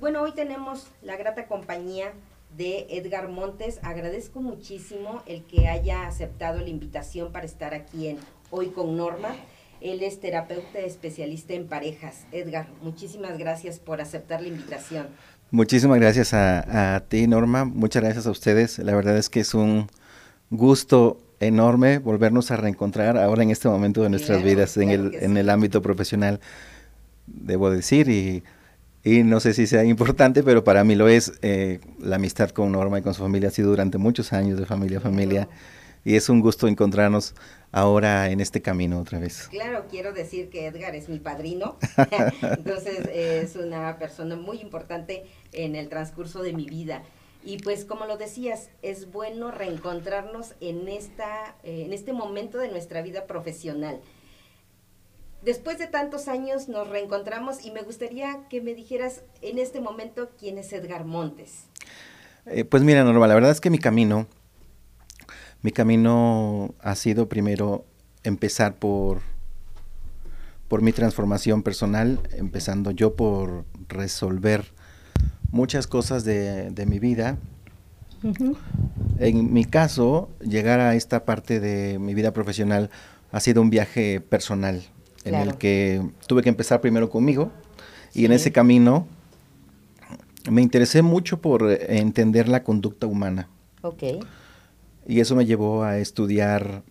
bueno, hoy tenemos la grata compañía de Edgar Montes. Agradezco muchísimo el que haya aceptado la invitación para estar aquí en Hoy con Norma. Él es terapeuta especialista en parejas. Edgar, muchísimas gracias por aceptar la invitación. Muchísimas gracias a, ti, Norma. Muchas gracias a ustedes. La verdad es que es un gusto enorme volvernos a reencontrar ahora en este momento de nuestras vidas, en, el, en el ámbito profesional, debo decir, y, y, no sé si sea importante, pero para mí lo es. Eh, la amistad con Norma y con su familia ha sido durante muchos años de familia a familia y es un gusto encontrarnos ahora en este camino otra vez. Claro, quiero decir que Edgar es mi padrino, entonces es una persona muy importante en el transcurso de mi vida. Y pues como lo decías, es bueno reencontrarnos en, esta, eh, en este momento de nuestra vida profesional. Después de tantos años nos reencontramos y me gustaría que me dijeras en este momento quién es Edgar Montes. Eh, pues mira, Norma, la verdad es que mi camino mi camino ha sido primero empezar por, por mi transformación personal, empezando yo por resolver muchas cosas de, mi vida. En mi caso, llegar a esta parte de mi vida profesional ha sido un viaje personal en el que tuve que empezar primero conmigo y en ese camino me interesé mucho por entender la conducta humana. Okay. Y eso me llevó a estudiar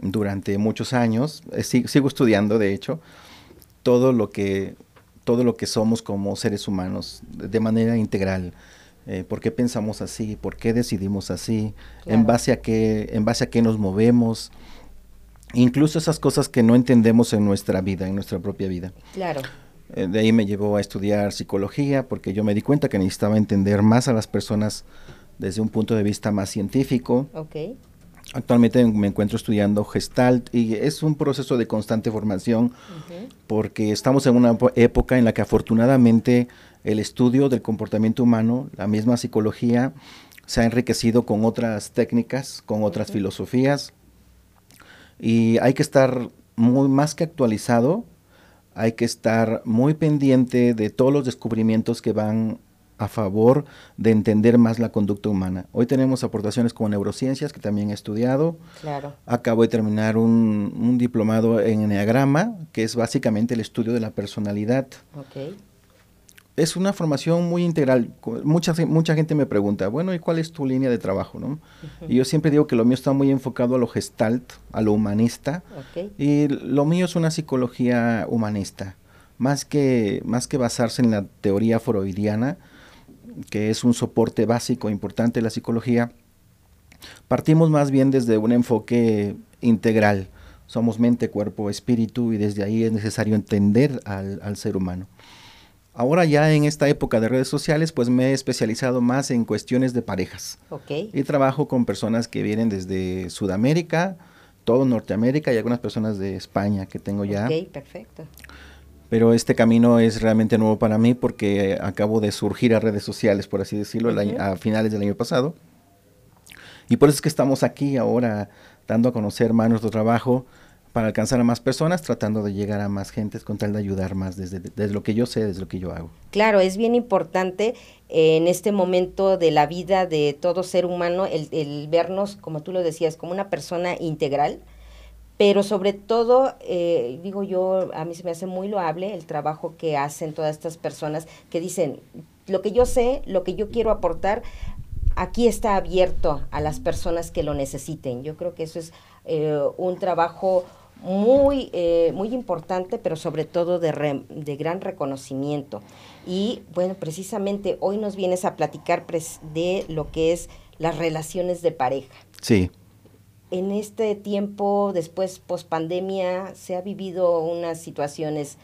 durante muchos años, eh, sigo estudiando de hecho, todo lo que todo lo que somos como seres humanos de manera integral. Eh, ¿Por qué pensamos así? ¿Por qué decidimos así? ¿En base a qué en base a qué nos movemos? Incluso esas cosas que no entendemos en nuestra vida, en nuestra propia vida. Claro. Eh, de ahí me llevó a estudiar psicología porque yo me di cuenta que necesitaba entender más a las personas desde un punto de vista más científico. Okay. Actualmente me encuentro estudiando Gestalt y es un proceso de constante formación porque estamos en una época en la que afortunadamente el estudio del comportamiento humano, la misma psicología, se ha enriquecido con otras técnicas, con otras filosofías y hay que estar muy más que actualizado, hay que estar muy pendiente de todos los descubrimientos que van a favor de entender más la conducta humana. Hoy tenemos aportaciones como neurociencias, que también he estudiado. Claro. Acabo de terminar un, diplomado en Enneagrama, que es básicamente el estudio de la personalidad. Okay. Es una formación muy integral. Mucha, mucha gente me pregunta, bueno, ¿y cuál es tu línea de trabajo? ¿no? Y yo siempre digo que lo mío está muy enfocado a lo gestalt, a lo humanista. Y lo mío es una psicología humanista. Más que, más que basarse en la teoría freudiana, que es un soporte básico importante de la psicología, partimos más bien desde un enfoque integral. Somos mente, cuerpo, espíritu y desde ahí es necesario entender al, ser humano. Ahora ya en esta época de redes sociales, pues me he especializado más en cuestiones de parejas. Okay. Y trabajo con personas que vienen desde Sudamérica, todo Norteamérica y algunas personas de España que tengo ya. Ok, perfecto pero este camino es realmente nuevo para mí porque acabo de surgir a redes sociales, por así decirlo, a finales del año pasado. Y por eso es que estamos aquí ahora dando a conocer más nuestro trabajo para alcanzar a más personas, tratando de llegar a más gentes con tal de ayudar más desde, desde lo que yo sé, desde lo que yo hago. Claro, es bien importante en este momento de la vida de todo ser humano el, el vernos, como tú lo decías, como una persona integral, pero sobre todo, eh, digo yo, a mí se me hace muy loable el trabajo que hacen todas estas personas que dicen, lo que yo sé, lo que yo quiero aportar, aquí está abierto a las personas que lo necesiten. Yo creo que eso es eh, un trabajo muy, eh, muy importante, pero sobre todo de, de gran reconocimiento. Y bueno, precisamente hoy nos vienes a platicar de lo que es las relaciones de pareja. Sí en este tiempo, después post pandemia, se ha vivido unas situaciones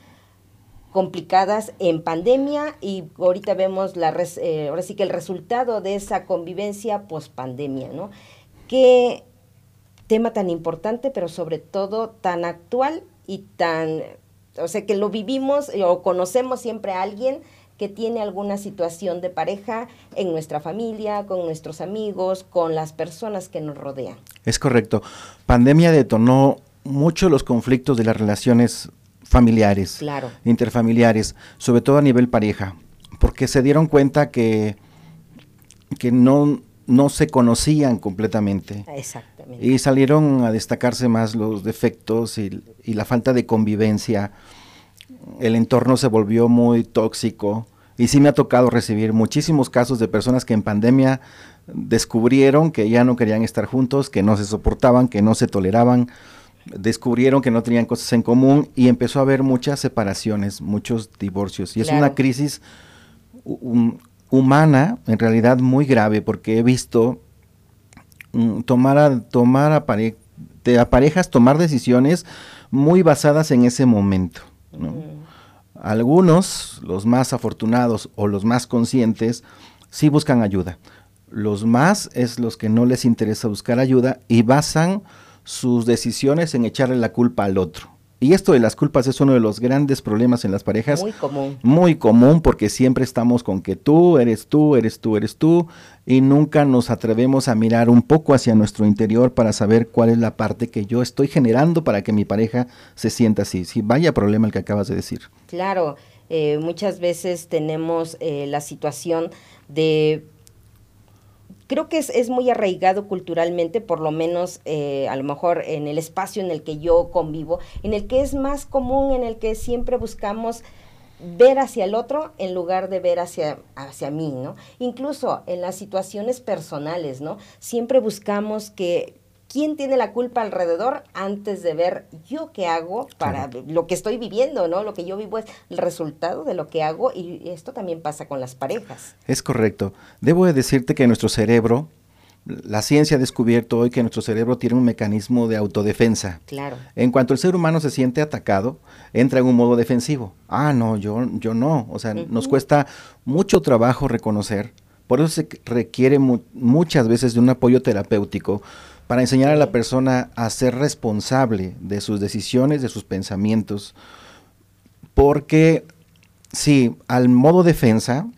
complicadas en pandemia y ahorita vemos la eh, ahora sí que el resultado de esa convivencia post pandemia, ¿no? Qué tema tan importante, pero sobre todo tan actual y tan, o sea, que lo vivimos o conocemos siempre a alguien que tiene alguna situación de pareja en nuestra familia, con nuestros amigos, con las personas que nos rodean. Es correcto. Pandemia detonó mucho los conflictos de las relaciones familiares, claro. interfamiliares, sobre todo a nivel pareja, porque se dieron cuenta que, que no, no se conocían completamente. Exactamente. Y salieron a destacarse más los defectos y, y, la falta de convivencia. El entorno se volvió muy tóxico. Y sí me ha tocado recibir muchísimos casos de personas que en pandemia descubrieron que ya no querían estar juntos, que no se soportaban, que no se toleraban, descubrieron que no tenían cosas en común y empezó a haber muchas separaciones, muchos divorcios. Y es una crisis humana, en realidad muy grave, porque he visto mm, tomar, a, tomar a, parejas tomar decisiones muy basadas en ese momento. Algunos, los más afortunados o los más conscientes, sí buscan ayuda. Los más es los que no les interesa buscar ayuda y basan sus decisiones en echarle la culpa al otro. Y esto de las culpas es uno de los grandes problemas en las parejas. Muy común. Muy común porque siempre estamos con que tú, eres tú, eres tú, eres tú, y nunca nos atrevemos a mirar un poco hacia nuestro interior para saber cuál es la parte que yo estoy generando para que mi pareja se sienta así. Sí, vaya problema el que acabas de decir. Claro, eh, muchas veces tenemos eh, la situación de creo que es, es, muy arraigado culturalmente, por lo menos eh, a lo mejor en el espacio en el que yo convivo, en el que es más común, en el que siempre buscamos ver hacia el otro en lugar de ver hacia, hacia mí, ¿no? Incluso en las situaciones personales, ¿no? Siempre buscamos que, quién tiene la culpa alrededor antes de ver yo qué hago para lo que estoy viviendo, ¿no? Lo que yo vivo es el resultado de lo que hago y esto también pasa con las parejas. Es correcto. Debo decirte que nuestro cerebro, la ciencia ha descubierto hoy que nuestro cerebro tiene un mecanismo de autodefensa. Claro. En cuanto el ser humano se siente atacado, entra en un modo defensivo. Ah, no, yo, yo no. O sea, nos cuesta mucho trabajo reconocer. Por eso se requiere muchas veces de un apoyo terapéutico para enseñar a la persona a ser responsable de sus decisiones, de sus pensamientos, porque si al modo defensa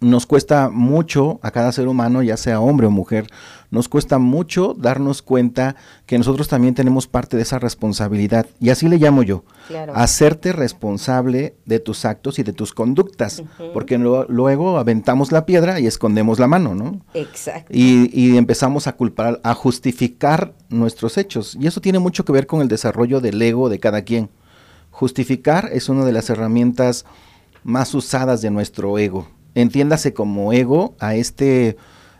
nos cuesta mucho a cada ser humano, ya sea hombre o mujer, nos cuesta mucho darnos cuenta que nosotros también tenemos parte de esa responsabilidad. Y así le llamo yo, hacerte responsable de tus actos y de tus conductas, porque luego aventamos la piedra y escondemos la mano, ¿no? Exacto. Y, y, empezamos a culpar, a justificar nuestros hechos. Y eso tiene mucho que ver con el desarrollo del ego de cada quien. Justificar es una de las herramientas más usadas de nuestro ego. Entiéndase como ego a este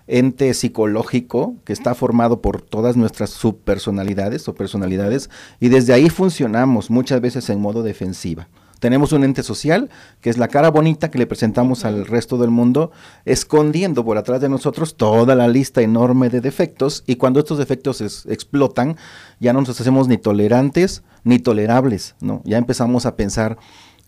ente psicológico que está formado por todas nuestras subpersonalidades o personalidades y desde ahí funcionamos muchas veces en modo defensiva. Tenemos un ente social, que es la cara bonita que le presentamos al resto del mundo, escondiendo por atrás de nosotros toda la lista enorme de defectos, y cuando estos defectos explotan, ya no nos hacemos ni tolerantes ni tolerables, ¿no? Ya empezamos a pensar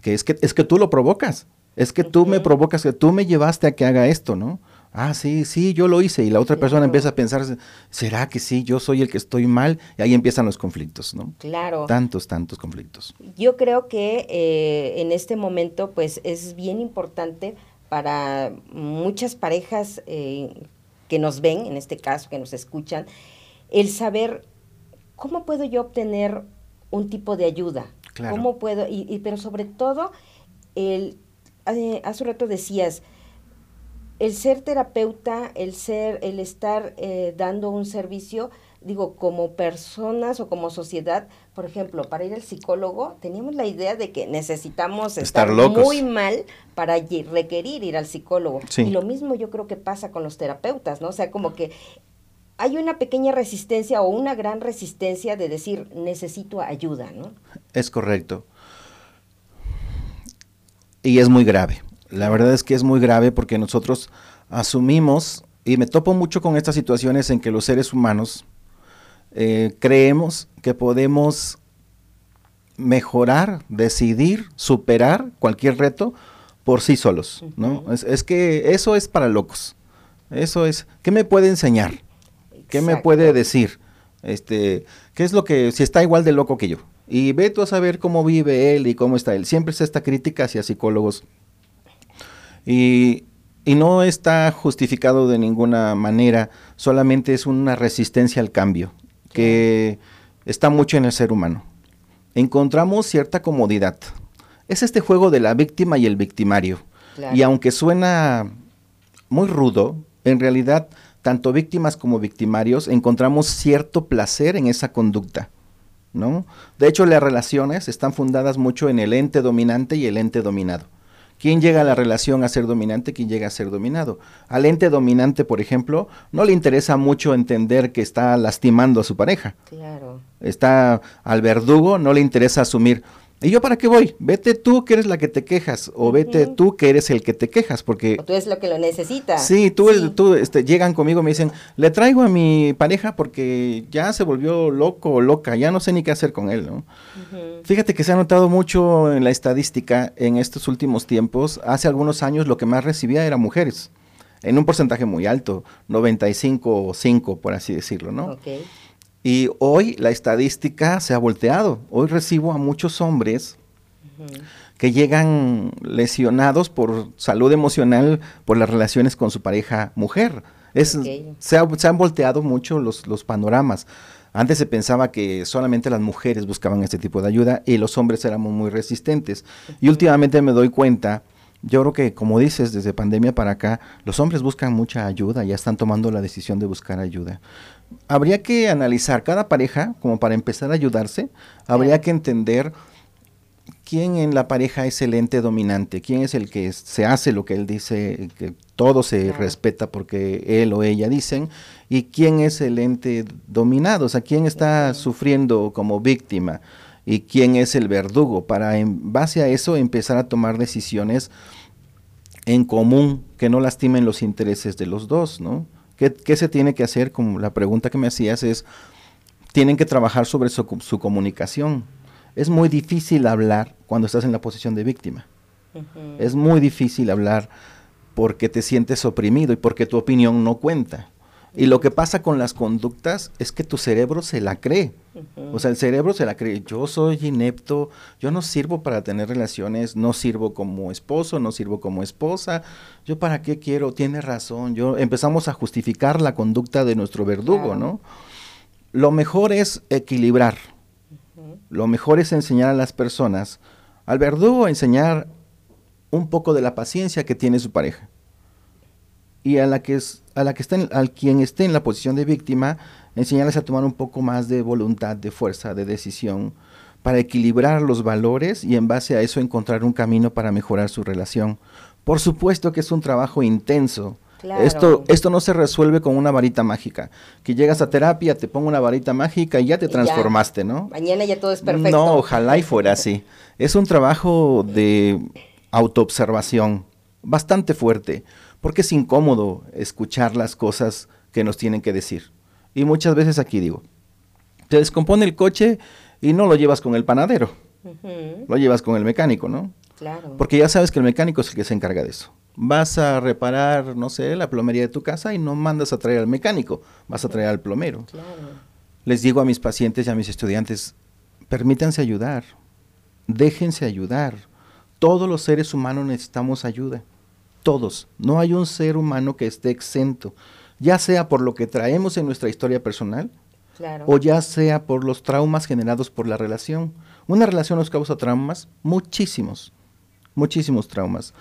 que es que, es que tú lo provocas, es que tú me provocas, que tú me llevaste a que haga esto, ¿no? ah, sí, sí, yo lo hice. Y la otra persona empieza a pensar, ¿será que sí, yo soy el que estoy mal? Y ahí empiezan los conflictos, ¿no? Claro. Tantos, tantos conflictos. Yo creo que eh, en este momento, pues, es bien importante para muchas parejas eh, que nos ven, en este caso, que nos escuchan, el saber cómo puedo yo obtener un tipo de ayuda. Claro. ¿Cómo puedo? Y, pero sobre todo, el, eh, hace un rato decías, el ser terapeuta, el ser, el estar eh, dando un servicio, digo, como personas o como sociedad, por ejemplo, para ir al psicólogo, teníamos la idea de que necesitamos estar, muy mal para requerir ir al psicólogo. Y lo mismo yo creo que pasa con los terapeutas, ¿no? O sea, como que hay una pequeña resistencia o una gran resistencia de decir, necesito ayuda, ¿no? Es correcto. Y es muy grave. La verdad es que es muy grave porque nosotros asumimos, y me topo mucho con estas situaciones en que los seres humanos eh, creemos que podemos mejorar, decidir, superar cualquier reto por sí solos, ¿no? es, que eso es para locos. Eso es, ¿qué me puede enseñar? ¿Qué me puede decir? Este, ¿qué es lo que, si está igual de loco que yo? Y ve tú a saber cómo vive él y cómo está él. Siempre es esta crítica hacia psicólogos y, no está justificado de ninguna manera, solamente es una resistencia al cambio, que está mucho en el ser humano. Encontramos cierta comodidad. Es este juego de la víctima y el victimario. Y aunque suena muy rudo, en realidad tanto víctimas como victimarios encontramos cierto placer en esa conducta. ¿No? De hecho, las relaciones están fundadas mucho en el ente dominante y el ente dominado. ¿Quién llega a la relación a ser dominante? ¿Quién llega a ser dominado? Al ente dominante, por ejemplo, no le interesa mucho entender que está lastimando a su pareja. Claro. Está al verdugo, no le interesa asumir, ¿Y yo para qué voy? Vete tú que eres la que te quejas o vete tú que eres el que te quejas porque... tú eres lo que lo necesita. Sí, tú, tú este, llegan conmigo me dicen, le traigo a mi pareja porque ya se volvió loco o loca, ya no sé ni qué hacer con él, ¿no? Fíjate que se ha notado mucho en la estadística en estos últimos tiempos. Hace algunos años lo que más recibía eran mujeres, en un porcentaje muy alto, 95 o 5 por así decirlo, ¿no? Okay. Y hoy la estadística se ha volteado. Hoy recibo a muchos hombres que llegan lesionados por salud emocional por las relaciones con su pareja mujer. Es, se, han volteado mucho los, los panoramas. Antes se pensaba que solamente las mujeres buscaban este tipo de ayuda y los hombres éramos muy resistentes. Y últimamente me doy cuenta, yo creo que como dices, desde pandemia para acá, los hombres buscan mucha ayuda, ya están tomando la decisión de buscar ayuda habría que analizar cada pareja como para empezar a ayudarse. Habría que entender quién en la pareja es el ente dominante, quién es el que se hace lo que él dice, que todo se respeta porque él o ella dicen, y quién es el ente dominado, o sea, quién está sufriendo como víctima y quién es el verdugo, para en base a eso empezar a tomar decisiones en común que no lastimen los intereses de los dos, ¿no? ¿Qué, se tiene que hacer? Como la pregunta que me hacías es, tienen que trabajar sobre su, comunicación. Es muy difícil hablar cuando estás en la posición de víctima. Es muy difícil hablar porque te sientes oprimido y porque tu opinión no cuenta. Y lo que pasa con las conductas es que tu cerebro se la cree. O sea, el cerebro se la cree. Yo soy inepto, yo no sirvo para tener relaciones, no sirvo como esposo, no sirvo como esposa. Yo para qué quiero, tiene razón. Yo empezamos a justificar la conducta de nuestro verdugo, ¿no? Lo mejor es equilibrar. Lo mejor es enseñar a las personas, al verdugo enseñar un poco de la paciencia que tiene su pareja y a la que es, a la que está al quien esté en la posición de víctima enseñarles a tomar un poco más de voluntad, de fuerza, de decisión para equilibrar los valores y en base a eso encontrar un camino para mejorar su relación. Por supuesto que es un trabajo intenso. Esto, esto no se resuelve con una varita mágica. Que llegas a terapia, te pongo una varita mágica y ya te transformaste, ¿no? Mañana ya todo es perfecto. No, ojalá y fuera así. Es un trabajo de autoobservación bastante fuerte porque es incómodo escuchar las cosas que nos tienen que decir. Y muchas veces aquí digo, te descompone el coche y no lo llevas con el panadero, lo llevas con el mecánico, ¿no? Claro. Porque ya sabes que el mecánico es el que se encarga de eso. Vas a reparar, no sé, la plomería de tu casa y no mandas a traer al mecánico, vas a traer al plomero. Claro. Les digo a mis pacientes y a mis estudiantes, permítanse ayudar, déjense ayudar. Todos los seres humanos necesitamos ayuda todos. No hay un ser humano que esté exento, ya sea por lo que traemos en nuestra historia personal o ya sea por los traumas generados por la relación. Una relación nos causa traumas, muchísimos, muchísimos traumas.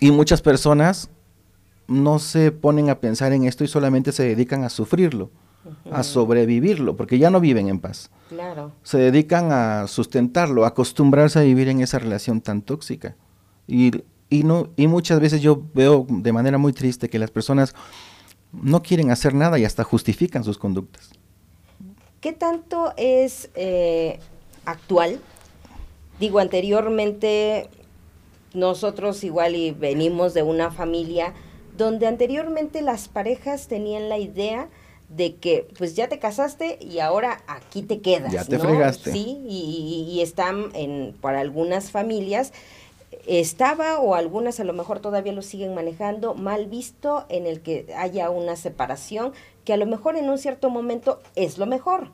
Y muchas personas no se ponen a pensar en esto y solamente se dedican a sufrirlo, a sobrevivirlo, porque ya no viven en paz. Se dedican a sustentarlo, a acostumbrarse a vivir en esa relación tan tóxica. Y y, no, y muchas veces yo veo de manera muy triste que las personas no quieren hacer nada y hasta justifican sus conductas. ¿Qué tanto es eh, actual? Digo, anteriormente nosotros igual y venimos de una familia donde anteriormente las parejas tenían la idea de que pues ya te casaste y ahora aquí te quedas. Ya te fregaste. Sí, y, y, están en, para algunas familias estaba o algunas a lo mejor todavía lo siguen manejando mal visto en el que haya una separación que a lo mejor en un cierto momento es lo mejor.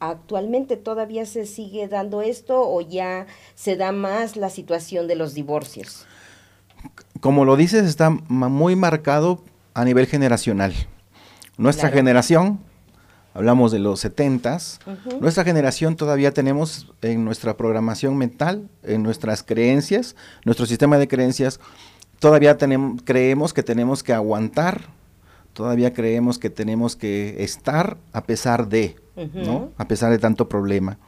Actualmente todavía se sigue dando esto o ya se da más la situación de los divorcios. Como lo dices, está muy marcado a nivel generacional. Nuestra generación hablamos de los setentas, nuestra generación todavía tenemos en nuestra programación mental, en nuestras creencias, nuestro sistema de creencias, todavía tenemos, creemos que tenemos que aguantar, todavía creemos que tenemos que estar a pesar de, ¿no? A pesar de tanto problema.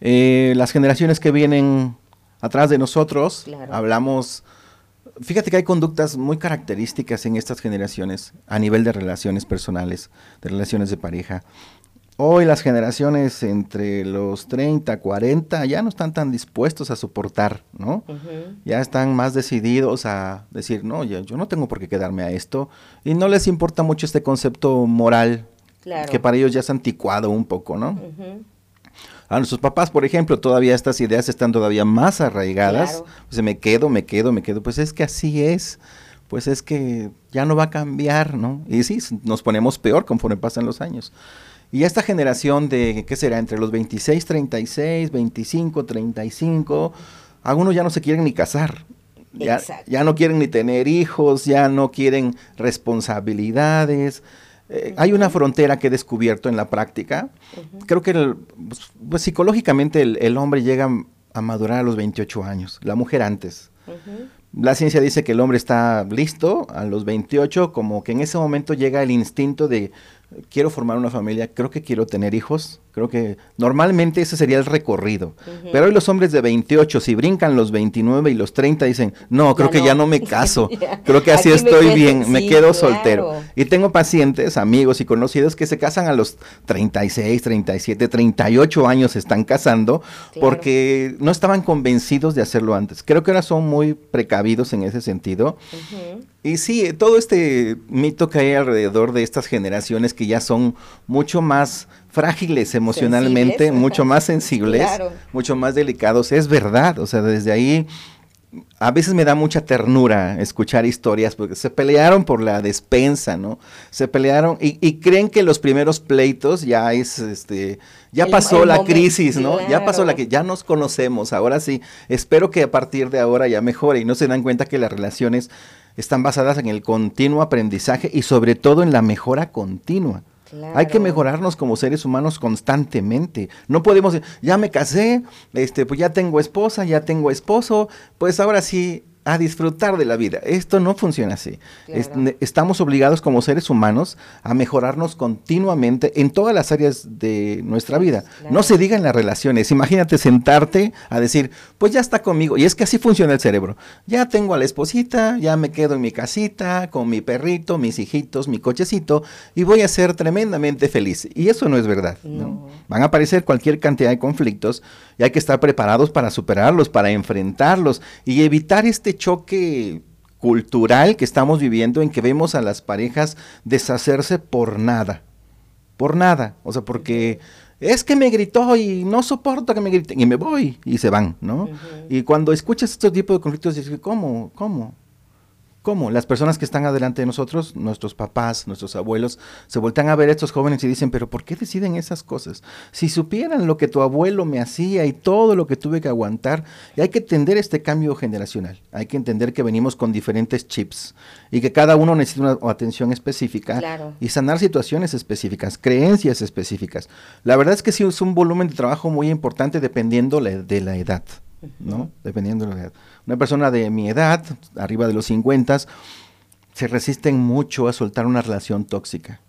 Eh, las generaciones que vienen atrás de nosotros, hablamos, fíjate que hay conductas muy características en estas generaciones a nivel de relaciones personales, de relaciones de pareja. Hoy las generaciones entre los 30, 40 ya no están tan dispuestos a soportar, ¿no? Ya están más decididos a decir, no, yo, yo, no tengo por qué quedarme a esto. Y no les importa mucho este concepto moral, que para ellos ya es anticuado un poco, ¿no? A nuestros papás, por ejemplo, todavía estas ideas están todavía más arraigadas. Pues me quedo, me quedo, me quedo. Pues es que así es. Pues es que ya no va a cambiar, ¿no? Y sí, nos ponemos peor conforme pasan los años. Y esta generación de, ¿qué será? Entre los 26, 36, 25, 35, algunos ya no se quieren ni casar. Ya, ya no quieren ni tener hijos, ya no quieren responsabilidades. Eh, hay una frontera que he descubierto en la práctica. Creo que pues, pues, psicológicamente el, hombre llega a madurar a los 28 años, la mujer antes. La ciencia dice que el hombre está listo a los 28, como que en ese momento llega el instinto de quiero formar una familia, creo que quiero tener hijos, creo que normalmente ese sería el recorrido. Pero hoy los hombres de 28, si brincan los 29 y los 30, dicen, no, creo que ya no me caso, creo que así estoy bien, me quedo soltero. Y tengo pacientes, amigos y conocidos que se casan a los 36, 37, 38 años, se están casando porque no estaban convencidos de hacerlo antes. Creo que ahora son muy precavidos en ese sentido. Y sí, todo este mito que hay alrededor de estas generaciones que ya son mucho más frágiles emocionalmente, mucho más sensibles, mucho más delicados, es verdad, o sea, desde ahí a veces me da mucha ternura escuchar historias porque se pelearon por la despensa, ¿no? Se pelearon y, creen que los primeros pleitos ya es, este, ya pasó la crisis, ¿no? Ya pasó la que ya nos conocemos, ahora sí. Espero que a partir de ahora ya mejore y no se dan cuenta que las relaciones están basadas en el continuo aprendizaje y sobre todo en la mejora continua. Hay que mejorarnos como seres humanos constantemente. No podemos, ya me casé, este, pues ya tengo esposa, ya tengo esposo, pues ahora sí a disfrutar de la vida. Esto no funciona así. estamos obligados como seres humanos a mejorarnos continuamente en todas las áreas de nuestra vida. No se diga en las relaciones. Imagínate sentarte a decir, pues ya está conmigo. Y es que así funciona el cerebro. Ya tengo a la esposita, ya me quedo en mi casita, con mi perrito, mis hijitos, mi cochecito, y voy a ser tremendamente feliz. Y eso no es verdad. Van a aparecer cualquier cantidad de conflictos y hay que estar preparados para superarlos, para enfrentarlos y evitar este choque cultural que estamos viviendo en que vemos a las parejas deshacerse por nada, por nada, o sea, porque es que me gritó y no soporto que me griten y me voy y se van, ¿no? Y cuando escuchas este tipo de conflictos dices, ¿cómo? ¿Cómo? ¿Cómo? Las personas que están adelante de nosotros, nuestros papás, nuestros abuelos, se voltean a ver a estos jóvenes y dicen, pero ¿por qué deciden esas cosas? Si supieran lo que tu abuelo me hacía y todo lo que tuve que aguantar, y hay que entender este cambio generacional, hay que entender que venimos con diferentes chips y que cada uno necesita una atención específica y sanar situaciones específicas, creencias específicas. La verdad es que sí es un volumen de trabajo muy importante dependiendo de la edad. ¿no? Dependiendo de la edad. Una persona de mi edad, arriba de los 50, se resisten mucho a soltar una relación tóxica.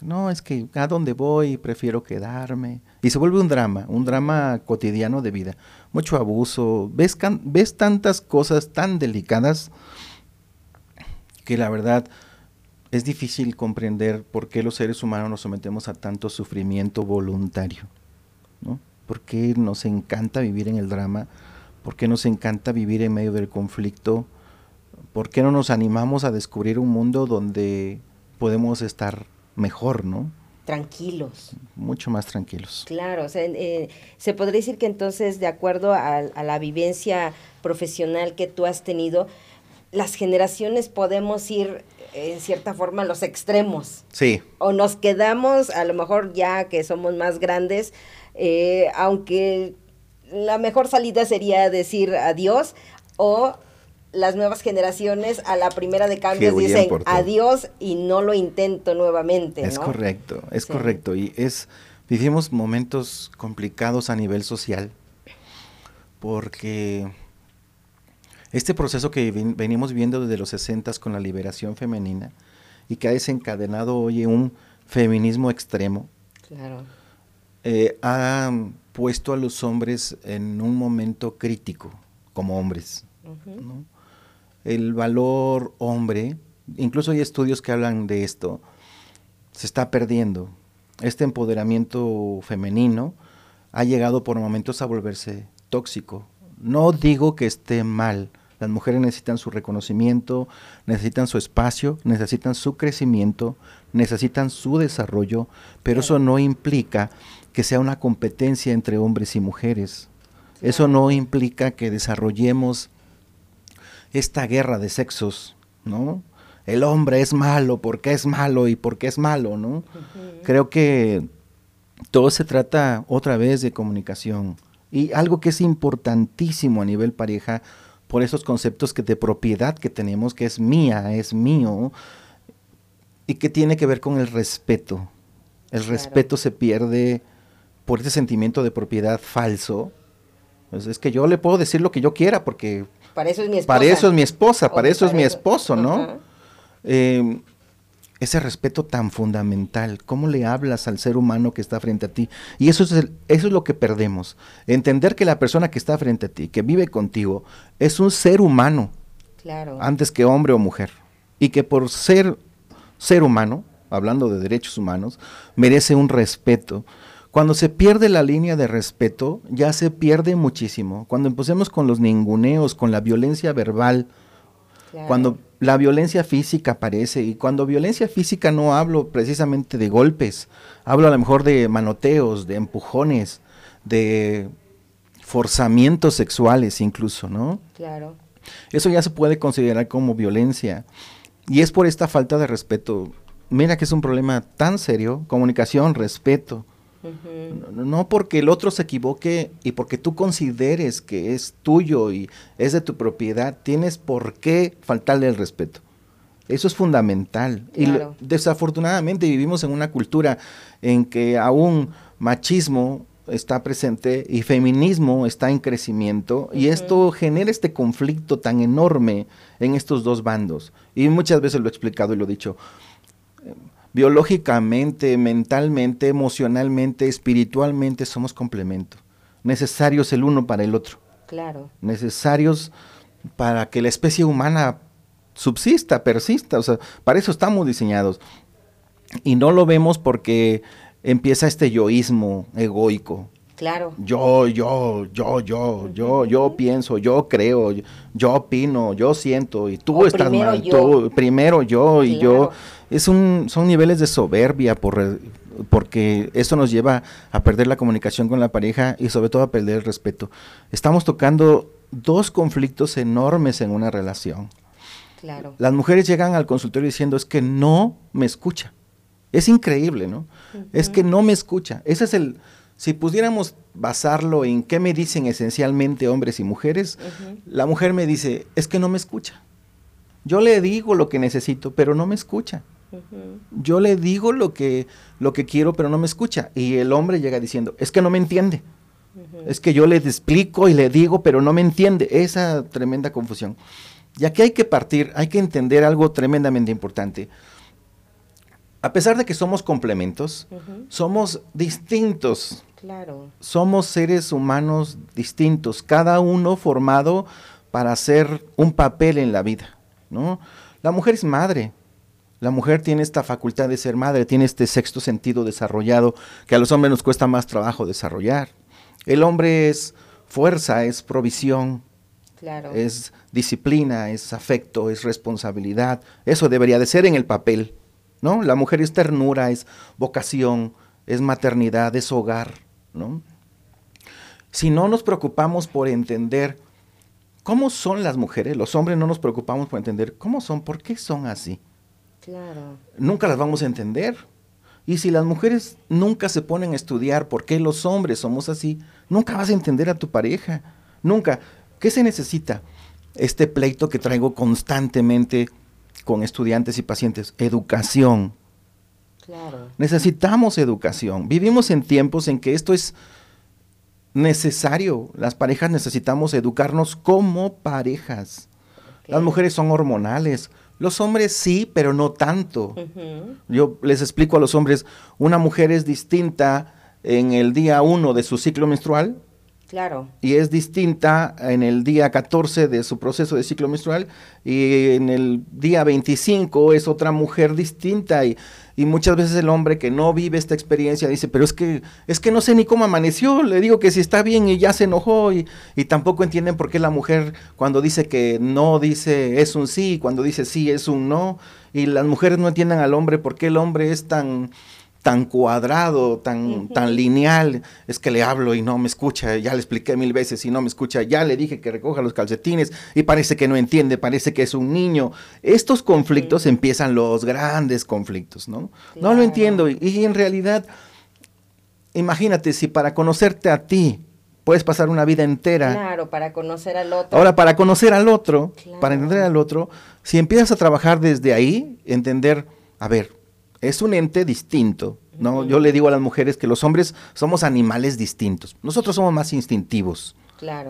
No, es que a dónde voy prefiero quedarme. Y se vuelve un drama, un drama cotidiano de vida. Mucho abuso. Ves, ves tantas cosas tan delicadas que la verdad es difícil comprender por qué los seres humanos nos sometemos a tanto sufrimiento voluntario. ¿no? ¿Por qué nos encanta vivir en el drama? ¿Por qué nos encanta vivir en medio del conflicto? ¿Por qué no nos animamos a descubrir un mundo donde podemos estar mejor, no? Tranquilos. Mucho más tranquilos. Claro, o sea, eh, se podría decir que entonces, de acuerdo a, a la vivencia profesional que tú has tenido, las generaciones podemos ir en cierta forma a los extremos. Sí. O nos quedamos, a lo mejor ya que somos más grandes, eh, aunque la mejor salida sería decir adiós o las nuevas generaciones a la primera de cambios dicen adiós y no lo intento nuevamente. Es correcto, es correcto. Y es, vivimos momentos complicados a nivel social porque este proceso que venimos viendo desde los 60 con la liberación femenina y que ha desencadenado hoy un feminismo extremo, eh, ha puesto a los hombres en un momento crítico como hombres. El valor hombre, incluso hay estudios que hablan de esto, se está perdiendo. Este empoderamiento femenino ha llegado por momentos a volverse tóxico. No digo que esté mal, las mujeres necesitan su reconocimiento, necesitan su espacio, necesitan su crecimiento, necesitan su desarrollo, pero eso no implica que sea una competencia entre hombres y mujeres. Eso no implica que desarrollemos esta guerra de sexos, ¿no? El hombre es malo porque es malo y porque es malo, ¿no? Creo que todo se trata otra vez de comunicación. Y algo que es importantísimo a nivel pareja, por esos conceptos que de propiedad que tenemos, que es mía, es mío, y que tiene que ver con el respeto. El respeto se pierde por ese sentimiento de propiedad falso. Pues es que yo le puedo decir lo que yo quiera porque... Para eso es mi esposa. Para eso es mi esposa, para eso es mi esposo, ¿no? ese respeto tan fundamental, cómo le hablas al ser humano que está frente a ti. Y eso es, eso es lo que perdemos. Entender que la persona que está frente a ti, que vive contigo, es un ser humano, claro. antes que hombre o mujer. Y que por ser ser humano, hablando de derechos humanos, merece un respeto. Cuando se pierde la línea de respeto, ya se pierde muchísimo. Cuando empecemos con los ninguneos, con la violencia verbal, cuando la violencia física aparece, y cuando violencia física no hablo precisamente de golpes, hablo a lo mejor de manoteos, de empujones, de forzamientos sexuales incluso, ¿no? Claro. Eso ya se puede considerar como violencia. Y es por esta falta de respeto. Mira que es un problema tan serio, comunicación, respeto. No, porque el otro se equivoque y porque tú consideres que es tuyo y es de tu propiedad, tienes por qué faltarle el respeto. Eso es fundamental. Y desafortunadamente vivimos en una cultura en que aún machismo está presente y feminismo está en crecimiento y esto genera este conflicto tan enorme en estos dos bandos. Y muchas veces lo he explicado y lo he dicho. Biológicamente, mentalmente, emocionalmente, espiritualmente somos complementos, necesarios el uno para el otro. Claro. Necesarios para que la especie humana subsista, persista, o sea, para eso estamos diseñados. Y no lo vemos porque empieza este yoísmo egoico. Claro. Yo, yo, yo, yo, yo, yo pienso, yo creo, yo, opino, yo siento, y tú estás mal, tú, primero yo y yo. Es un, son niveles de soberbia por, porque eso nos lleva a perder la comunicación con la pareja y sobre todo a perder el respeto. Estamos tocando dos conflictos enormes en una relación. Claro. Las mujeres llegan al consultorio diciendo es que no me escucha. Es increíble, ¿no? Es que no me escucha. Ese es el, si pudiéramos basarlo en qué me dicen esencialmente hombres y mujeres, la mujer me dice, es que no me escucha. Yo le digo lo que necesito, pero no me escucha. Yo le digo lo que, lo que quiero, pero no me escucha. Y el hombre llega diciendo, es que no me entiende. Es que yo le explico y le digo, pero no me entiende. Esa tremenda confusión. Y aquí hay que partir, hay que entender algo tremendamente importante a pesar de que somos complementos, somos distintos. Claro. Somos seres humanos distintos, cada uno formado para hacer un papel en la vida, ¿no? La mujer es madre. La mujer tiene esta facultad de ser madre, tiene este sexto sentido desarrollado que a los hombres nos cuesta más trabajo desarrollar. El hombre es fuerza, es provisión, claro. es disciplina, es afecto, es responsabilidad. Eso debería de ser en el papel. ¿No? La mujer es ternura, es vocación, es maternidad, es hogar, ¿no? Si no nos preocupamos por entender cómo son las mujeres, los hombres no nos preocupamos por entender cómo son, por qué son así. Claro. Nunca las vamos a entender. Y si las mujeres nunca se ponen a estudiar por qué los hombres somos así, nunca vas a entender a tu pareja. Nunca. ¿Qué se necesita? este pleito que traigo constantemente con estudiantes y pacientes, educación. Necesitamos educación. Vivimos en tiempos en que esto es necesario. Las parejas necesitamos educarnos como parejas. Las mujeres son hormonales. Los hombres sí, pero no tanto. Yo les explico a los hombres, una mujer es distinta en el día 1 de su ciclo menstrual Claro. Y es distinta en el día 14 de su proceso de ciclo menstrual y en el día 25 es otra mujer distinta y, y, muchas veces el hombre que no vive esta experiencia dice, pero es que es que no sé ni cómo amaneció, le digo que si está bien y ya se enojó y, y tampoco entienden por qué la mujer cuando dice que no dice es un sí, cuando dice sí es un no y las mujeres no entienden al hombre por qué el hombre es tan tan cuadrado, tan, tan lineal, es que le hablo y no me escucha, ya le expliqué mil veces y no me escucha, ya le dije que recoja los calcetines y parece que no entiende, parece que es un niño. Estos conflictos empiezan los grandes conflictos, ¿no? No lo entiendo y, en realidad, imagínate si para conocerte a ti puedes pasar una vida entera. Claro, para conocer al otro. Ahora, para conocer al otro, para entender al otro, si empiezas a trabajar desde ahí, entender, a ver, es un ente distinto. ¿no? Yo le digo a las mujeres que los hombres somos animales distintos. Nosotros somos más instintivos.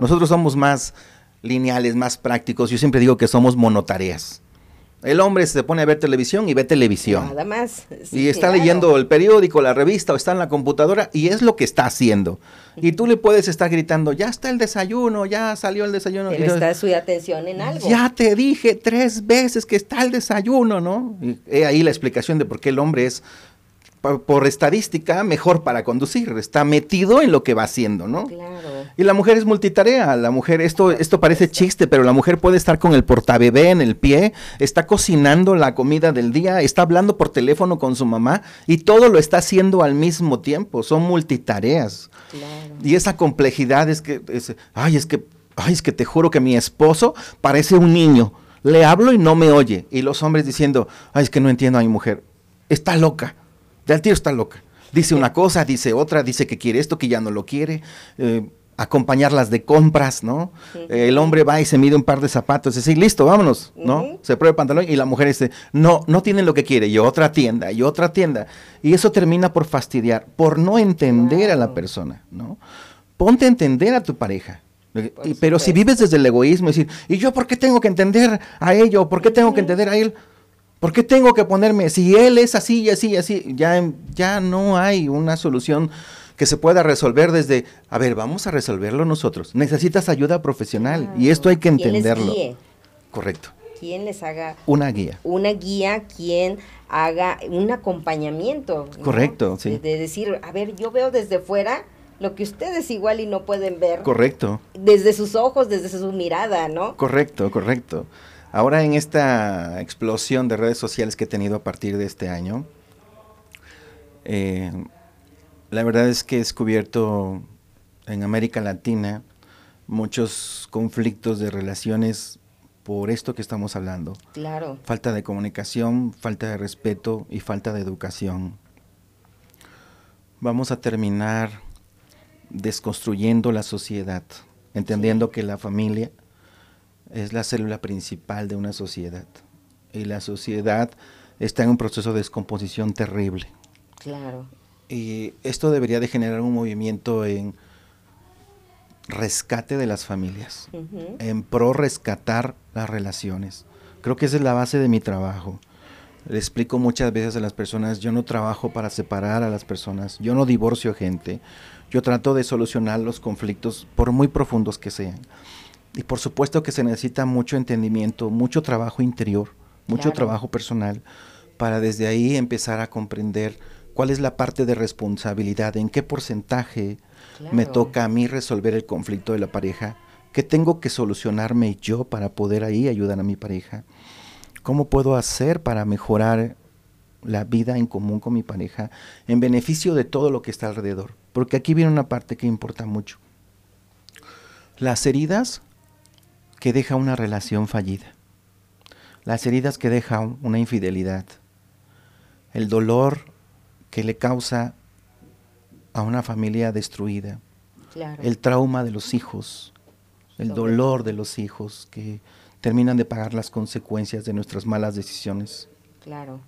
Nosotros somos más lineales, más prácticos. Yo siempre digo que somos monotareas. El hombre se pone a ver televisión y ve televisión. Nada más. y está leyendo el periódico, la revista o está en la computadora y es lo que está haciendo. Y tú le puedes estar gritando, ya está el desayuno, ya salió el desayuno. Pero está su atención en algo. Ya te dije tres veces que está el desayuno, ¿no? Y he ahí la explicación de por qué el hombre es por estadística, mejor para conducir. Está metido en lo que va haciendo, ¿no? Claro. Y la mujer es multitarea. La mujer, esto, esto parece chiste, pero la mujer puede estar con el portabebé en el pie, está cocinando la comida del día, está hablando por teléfono con su mamá y todo lo está haciendo al mismo tiempo. Son multitareas. Claro. Y esa complejidad es que, ay, es que, ay, es que te juro que mi esposo parece un niño. Le hablo y no me oye. Y los hombres diciendo, ay, es que no entiendo a mi mujer. Está loca ya el tío está loca. Dice una cosa, dice otra, dice que quiere esto, que ya no lo quiere. Eh, acompañarlas de compras, ¿no? el hombre va y se mide un par de zapatos y dice, listo, vámonos, ¿no? Se prueba el pantalón y la mujer dice, no, no tienen lo que quiere, y otra tienda, y otra tienda. Y eso termina por fastidiar, por no entender a la persona, ¿no? Ponte a entender a tu pareja. pero si vives desde el egoísmo, decir, ¿y yo por qué tengo que entender a ello? ¿Por qué tengo que entender a él? ¿Por qué tengo que ponerme? Si él es así y así y así, ya, ya no hay una solución que se pueda resolver desde, a ver, vamos a resolverlo nosotros. Necesitas ayuda profesional y esto hay que entenderlo. ¿Quién les guíe? Correcto. ¿Quién les haga una guía? Una guía, quien haga un acompañamiento. Correcto, sí. De, decir, a ver, yo veo desde fuera lo que ustedes igual y no pueden ver. Correcto. Desde sus ojos, desde su mirada, ¿no? Correcto, correcto. Ahora en esta explosión de redes sociales que he tenido a partir de este año, eh, la verdad es que he descubierto en América Latina muchos conflictos de relaciones por esto que estamos hablando. Claro. Falta de comunicación, falta de respeto y falta de educación. Vamos a terminar desconstruyendo la sociedad, entendiendo que la familia es la célula principal de una sociedad. Y la sociedad está en un proceso de descomposición terrible. Claro. Y esto debería de generar un movimiento en rescate de las familias, en pro rescatar las relaciones. Creo que esa es la base de mi trabajo. Le explico muchas veces a las personas, yo no trabajo para separar a las personas, yo no divorcio gente, yo trato de solucionar los conflictos por muy profundos que sean. Y por supuesto que se necesita mucho entendimiento, mucho trabajo interior, mucho trabajo personal, para desde ahí empezar a comprender cuál es la parte de responsabilidad, en qué porcentaje me toca a mí resolver el conflicto de la pareja, qué tengo que solucionarme yo para poder ahí ayudar a mi pareja, cómo puedo hacer para mejorar la vida en común con mi pareja en beneficio de todo lo que está alrededor. Porque aquí viene una parte que importa mucho. Las heridas que deja una relación fallida, las heridas que deja una infidelidad, el dolor que le causa a una familia destruida, el trauma de los hijos, el dolor de los hijos que terminan de pagar las consecuencias de nuestras malas decisiones. Claro.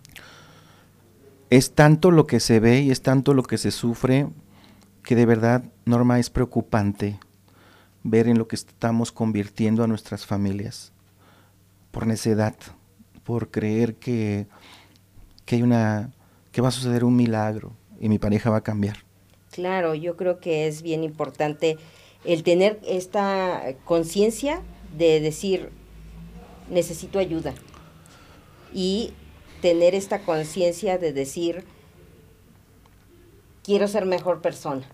Es tanto lo que se ve y es tanto lo que se sufre que de verdad, Norma, es preocupante ver en lo que estamos convirtiendo a nuestras familias por necedad, por creer que, que hay una que va a suceder un milagro y mi pareja va a cambiar. Claro, yo creo que es bien importante el tener esta conciencia de decir necesito ayuda y tener esta conciencia de decir quiero ser mejor persona.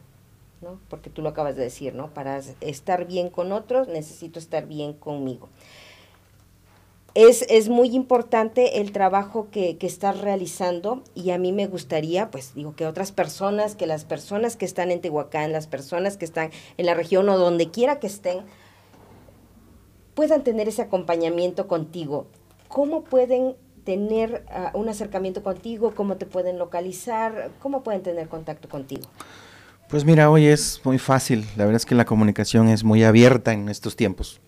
¿no? Porque tú lo acabas de decir, ¿no? Para estar bien con otros, necesito estar bien conmigo. Es, es muy importante el trabajo que, que, estás realizando y a mí me gustaría, pues digo, que otras personas, que las personas que están en Tehuacán, las personas que están en la región o donde quiera que estén, puedan tener ese acompañamiento contigo. ¿Cómo pueden tener uh, un acercamiento contigo? ¿Cómo te pueden localizar? ¿Cómo pueden tener contacto contigo? Pues mira, hoy es muy fácil. La verdad es que la comunicación es muy abierta en estos tiempos.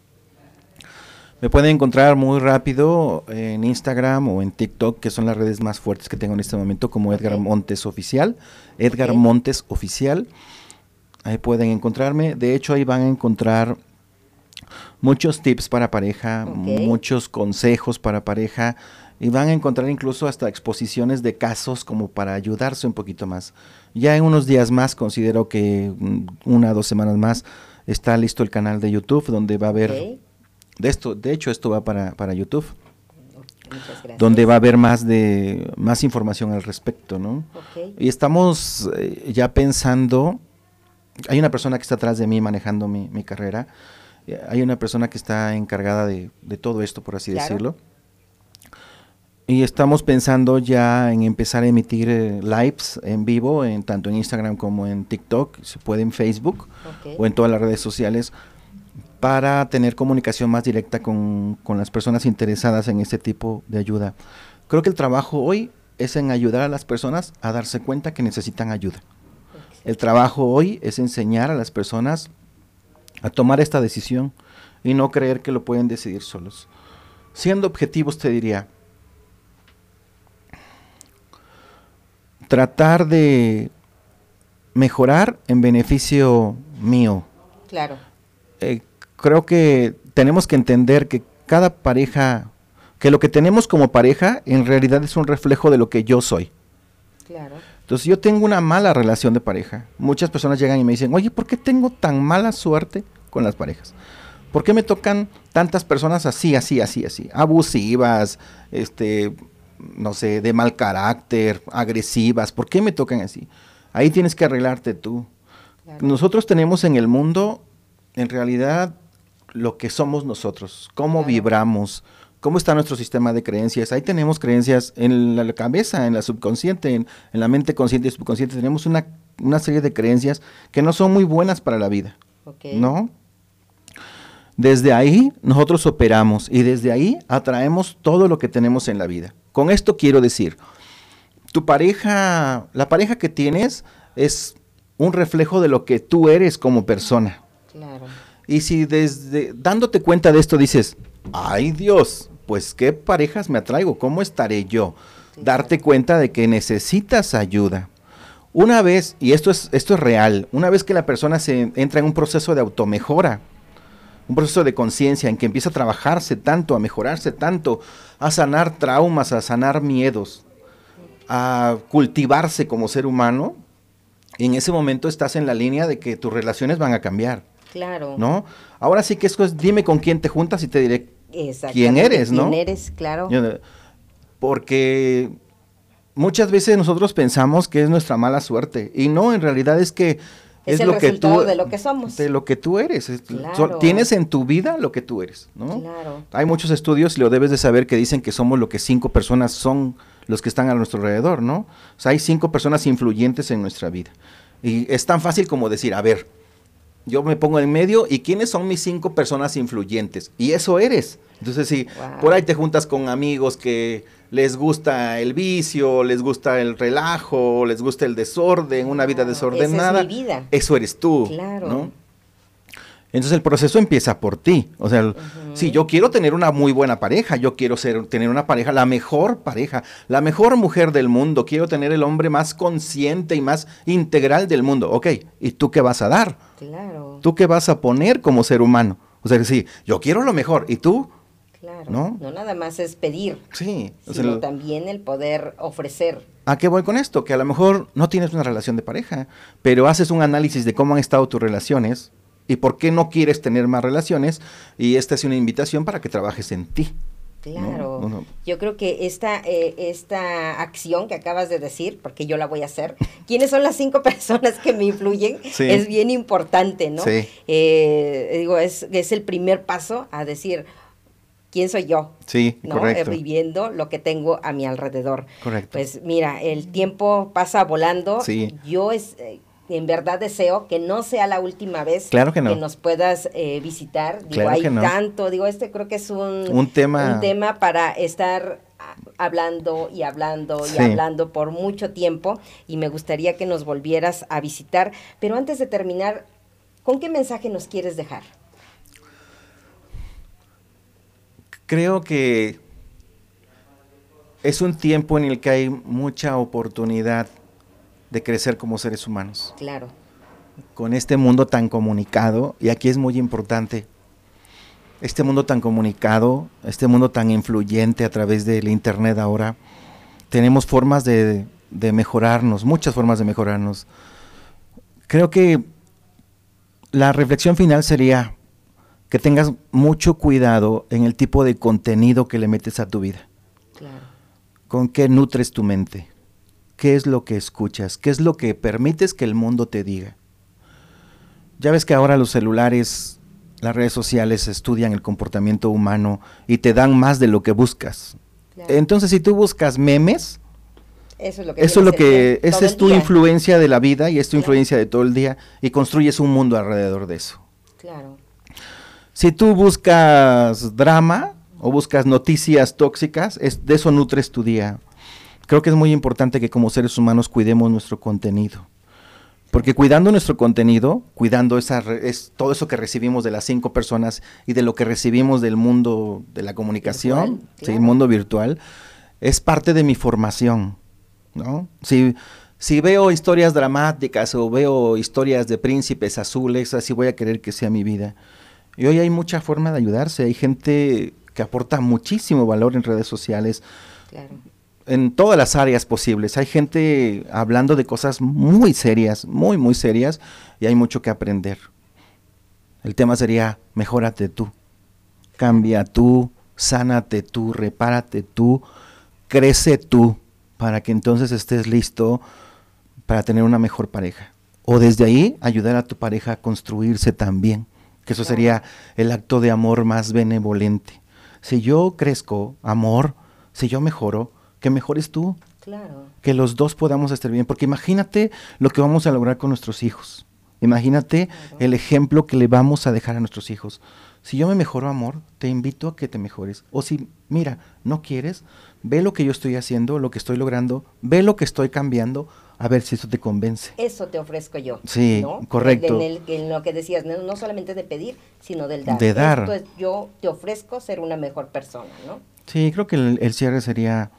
Me pueden encontrar muy rápido en Instagram o en TikTok, que son las redes más fuertes que tengo en este momento, como Edgar Montes Oficial. Edgar okay. Montes Oficial. Ahí pueden encontrarme. De hecho, ahí van a encontrar muchos tips para pareja, okay. muchos consejos para pareja y van a encontrar incluso hasta exposiciones de casos como para ayudarse un poquito más. Ya en unos días más, considero que una o dos semanas más, está listo el canal de YouTube donde va a haber, okay. De esto, de hecho esto va para, para YouTube, donde va a haber más de más información al respecto, ¿no? Okay. Y estamos eh, ya pensando, hay una persona que está atrás de mí manejando mi, mi carrera, eh, hay una persona que está encargada de, de todo esto, por así claro. decirlo. Y estamos pensando ya en empezar a emitir eh, lives en vivo, en, tanto en Instagram como en TikTok, se puede en Facebook okay. o en todas las redes sociales, para tener comunicación más directa con, con, las personas interesadas en este tipo de ayuda. Creo que el trabajo hoy es en ayudar a las personas a darse cuenta que necesitan ayuda. El trabajo hoy es enseñar a las personas a tomar esta decisión y no creer que lo pueden decidir solos. Siendo objetivos, te diría, tratar de mejorar en beneficio mío. Claro. Eh, creo que tenemos que entender que cada pareja, que lo que tenemos como pareja en realidad es un reflejo de lo que yo soy. Claro. Entonces yo tengo una mala relación de pareja. Muchas personas llegan y me dicen, oye, ¿por qué tengo tan mala suerte con las parejas? ¿Por qué me tocan tantas personas así, así, así, así? Abusivas, este, no sé, de mal carácter, agresivas, ¿por qué me tocan así? Ahí tienes que arreglarte tú. Claro. Nosotros tenemos en el mundo, en realidad, lo que somos nosotros, cómo claro. vibramos, cómo está nuestro sistema de creencias. Ahí tenemos creencias en la cabeza, en la subconsciente, en, en la mente consciente y subconsciente. Tenemos una, una, serie de creencias que no son muy buenas para la vida. Okay. ¿No? Desde ahí nosotros operamos y desde ahí atraemos todo lo que tenemos en la vida. Con esto quiero decir, tu pareja, la pareja que tienes es un reflejo de lo que tú eres como persona. Claro. Y si desde dándote cuenta de esto dices, ay Dios, pues qué parejas me atraigo, ¿cómo estaré yo? Darte cuenta de que necesitas ayuda. Una vez, y esto es, esto es real, una vez que la persona se entra en un proceso de automejora, un proceso de conciencia en que empieza a trabajarse tanto, a mejorarse tanto, a sanar traumas, a sanar miedos, a cultivarse como ser humano, en ese momento estás en la línea de que tus relaciones van a cambiar. Claro. ¿No? Ahora sí que es, dime con quién te juntas y te diré quién eres, ¿no? Quién eres, claro. Porque muchas veces nosotros pensamos que es nuestra mala suerte y no, en realidad es que es, lo que tú de lo que somos. de lo que tú eres. Claro. Tienes en tu vida lo que tú eres, ¿no? Claro. Hay muchos estudios y lo debes de saber que dicen que somos lo que cinco personas son los que están a nuestro alrededor, ¿no? O sea, hay cinco personas influyentes en nuestra vida. Y es tan fácil como decir, a ver, yo me pongo en medio y quiénes son mis cinco personas influyentes. Y eso eres. Entonces, si Wow. por ahí te juntas con amigos que les gusta el vicio, les gusta el relajo, les gusta el desorden, una vida desordenada, esa es mi vida. eso eres tú. Claro. ¿no? Entonces el proceso empieza por ti. O sea, si yo quiero tener una muy buena pareja, yo quiero ser, tener una pareja, la mejor pareja, la mejor mujer del mundo, quiero tener el hombre más consciente y más integral del mundo. Ok, ¿y tú qué vas a dar? Claro. ¿Tú qué vas a poner como ser humano? O sea, que sí, yo quiero lo mejor, ¿y tú? Claro. ¿No? No nada más es pedir. Sí. Sino también el poder ofrecer. ¿A qué voy con esto? Que a lo mejor no tienes una relación de pareja, pero haces un análisis de cómo han estado tus relaciones y por qué no quieres tener más relaciones y esta es una invitación para que trabajes en ti. Claro, yo creo que esta, eh, esta acción que acabas de decir, porque yo la voy a hacer, ¿quiénes son las cinco personas que me influyen? Es bien importante, ¿no? Sí. Eh, digo, es, es el primer paso a decir, quién soy yo. Sí, ¿no? correcto. viviendo lo que tengo a mi alrededor. Correcto. Pues mira, el tiempo pasa volando. Sí. Yo es, eh, en verdad deseo que no sea la última vez que, nos puedas eh, visitar. Digo, hay tanto, digo, este creo que es un, tema. un tema para estar hablando y hablando y hablando por mucho tiempo y me gustaría que nos volvieras a visitar. Pero antes de terminar, ¿con qué mensaje nos quieres dejar? Creo que es un tiempo en el que hay mucha oportunidad de crecer como seres humanos. Claro. Con este mundo tan comunicado, y aquí es muy importante, este mundo tan comunicado, este mundo tan influyente a través del Internet ahora, tenemos formas de, de mejorarnos, muchas formas de mejorarnos. Creo que la reflexión final sería que tengas mucho cuidado en el tipo de contenido que le metes a tu vida. Claro. Con qué nutres tu mente qué es lo que escuchas, qué es lo que permites que el mundo te diga. Ya ves que ahora los celulares, las redes sociales estudian el comportamiento humano y te dan más de lo que buscas. Entonces, si tú buscas memes, eso es lo que, eso es lo que esa es tu influencia de la vida y es tu influencia de todo el día y construyes un mundo alrededor de eso. Claro. Si tú buscas drama o buscas noticias tóxicas, es, de eso nutres tu día creo que es muy importante que como seres humanos cuidemos nuestro contenido. Porque cuidando nuestro contenido, cuidando esa, es, todo eso que recibimos de las cinco personas y de lo que recibimos del mundo de la comunicación, el mundo virtual, es parte de mi formación, ¿no? Si, si veo historias dramáticas o veo historias de príncipes azules, así voy a querer que sea mi vida. Y hoy hay mucha forma de ayudarse, hay gente que aporta muchísimo valor en redes sociales. Claro en todas las áreas posibles. Hay gente hablando de cosas muy serias, muy, muy serias, y hay mucho que aprender. El tema sería, mejórate tú, cambia tú, sánate tú, repárate tú, crece tú, para que entonces estés listo para tener una mejor pareja. O desde ahí ayudar a tu pareja a construirse también, que eso sería el acto de amor más benevolente. Si yo crezco, amor, si yo mejoro, que mejores tú. Claro. Que los dos podamos estar bien. Porque imagínate lo que vamos a lograr con nuestros hijos. Imagínate el ejemplo que le vamos a dejar a nuestros hijos. Si yo me mejoro, amor, te invito a que te mejores. O si, mira, no quieres, ve lo que yo estoy haciendo, lo que estoy logrando, ve lo que estoy cambiando, a ver si eso te convence. Eso te ofrezco yo. Sí, correcto. En, lo que decías, no, solamente de pedir, sino del dar. De dar. yo te ofrezco ser una mejor persona, ¿no? Sí, creo que el cierre sería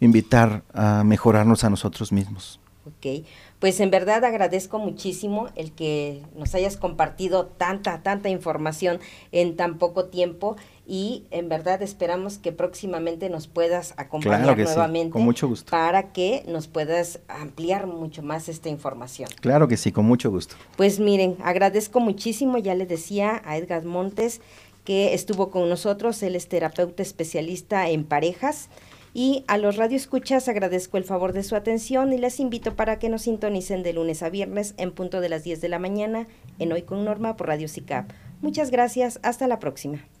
invitar a mejorarnos a nosotros mismos. Ok, pues en verdad agradezco muchísimo el que nos hayas compartido tanta, tanta información en tan poco tiempo y en verdad esperamos que próximamente nos puedas acompañar nuevamente con mucho gusto. para que nos puedas ampliar mucho más esta información. Claro que sí, con mucho gusto. Pues miren, agradezco muchísimo, ya le decía a Edgar Montes que estuvo con nosotros, él es terapeuta especialista en parejas y a los radioescuchas agradezco el favor de su atención y les invito para que nos sintonicen de lunes a viernes en punto de las 10 de la mañana en Hoy con Norma por Radio SICAP. Muchas gracias, hasta la próxima.